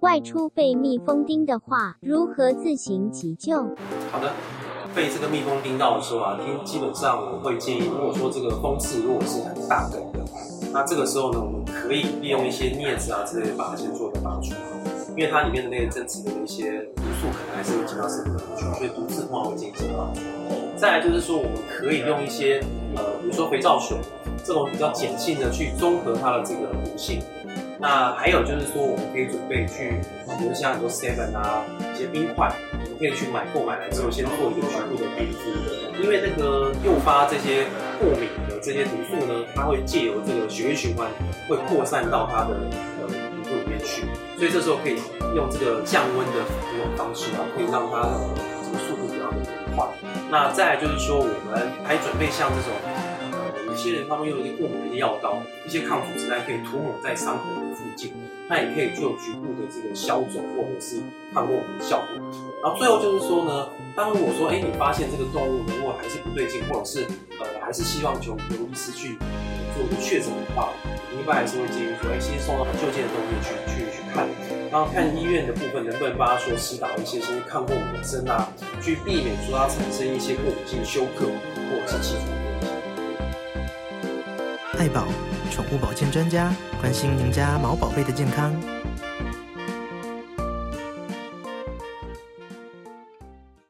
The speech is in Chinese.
外出被蜜蜂叮的话，如何自行急救？好的，被这个蜜蜂叮到的时候啊，基本上我会建议，如果说这个蜂刺如果是很大根的，那这个时候呢，我们可以利用一些镊子啊之类的，把它先做一个拔除，因为它里面的那个针刺的一些毒素可能还是会进到身体里去，所以毒刺通常会进行拔除。再来就是说，我们可以用一些呃，比如说肥皂水。这种比较碱性的去中和它的这个毒性。那还有就是说，我们可以准备去，比如像很多 seven 啊，一些冰块，我们可以去买购买来之后，先做一个局部的冰敷。因为那个诱发这些过敏的这些毒素呢，它会借由这个血液循环，会扩散到它的呃皮肤里面去。所以这时候可以用这个降温的这种方式啊，可以让它这个速度比较的快。那再来就是说，我们还准备像这种。有些人他们用一些过敏的药膏，一些抗组织胺可以涂抹在伤口的附近，那也可以做局部的这个消肿或者是抗过敏的效果。然后最后就是说呢，当如果说哎你发现这个动物如果还是不对劲，或者是呃还是希望求由医师去做个确诊的话，一般还是会建议说哎先送到就近的动物去去去看，然后看医院的部分能不能帮他说施打一些些抗过敏的针啊，去避免说它产生一些过敏性的休克或者是气喘。爱宝宠物保健专家，关心您家毛宝贝的健康。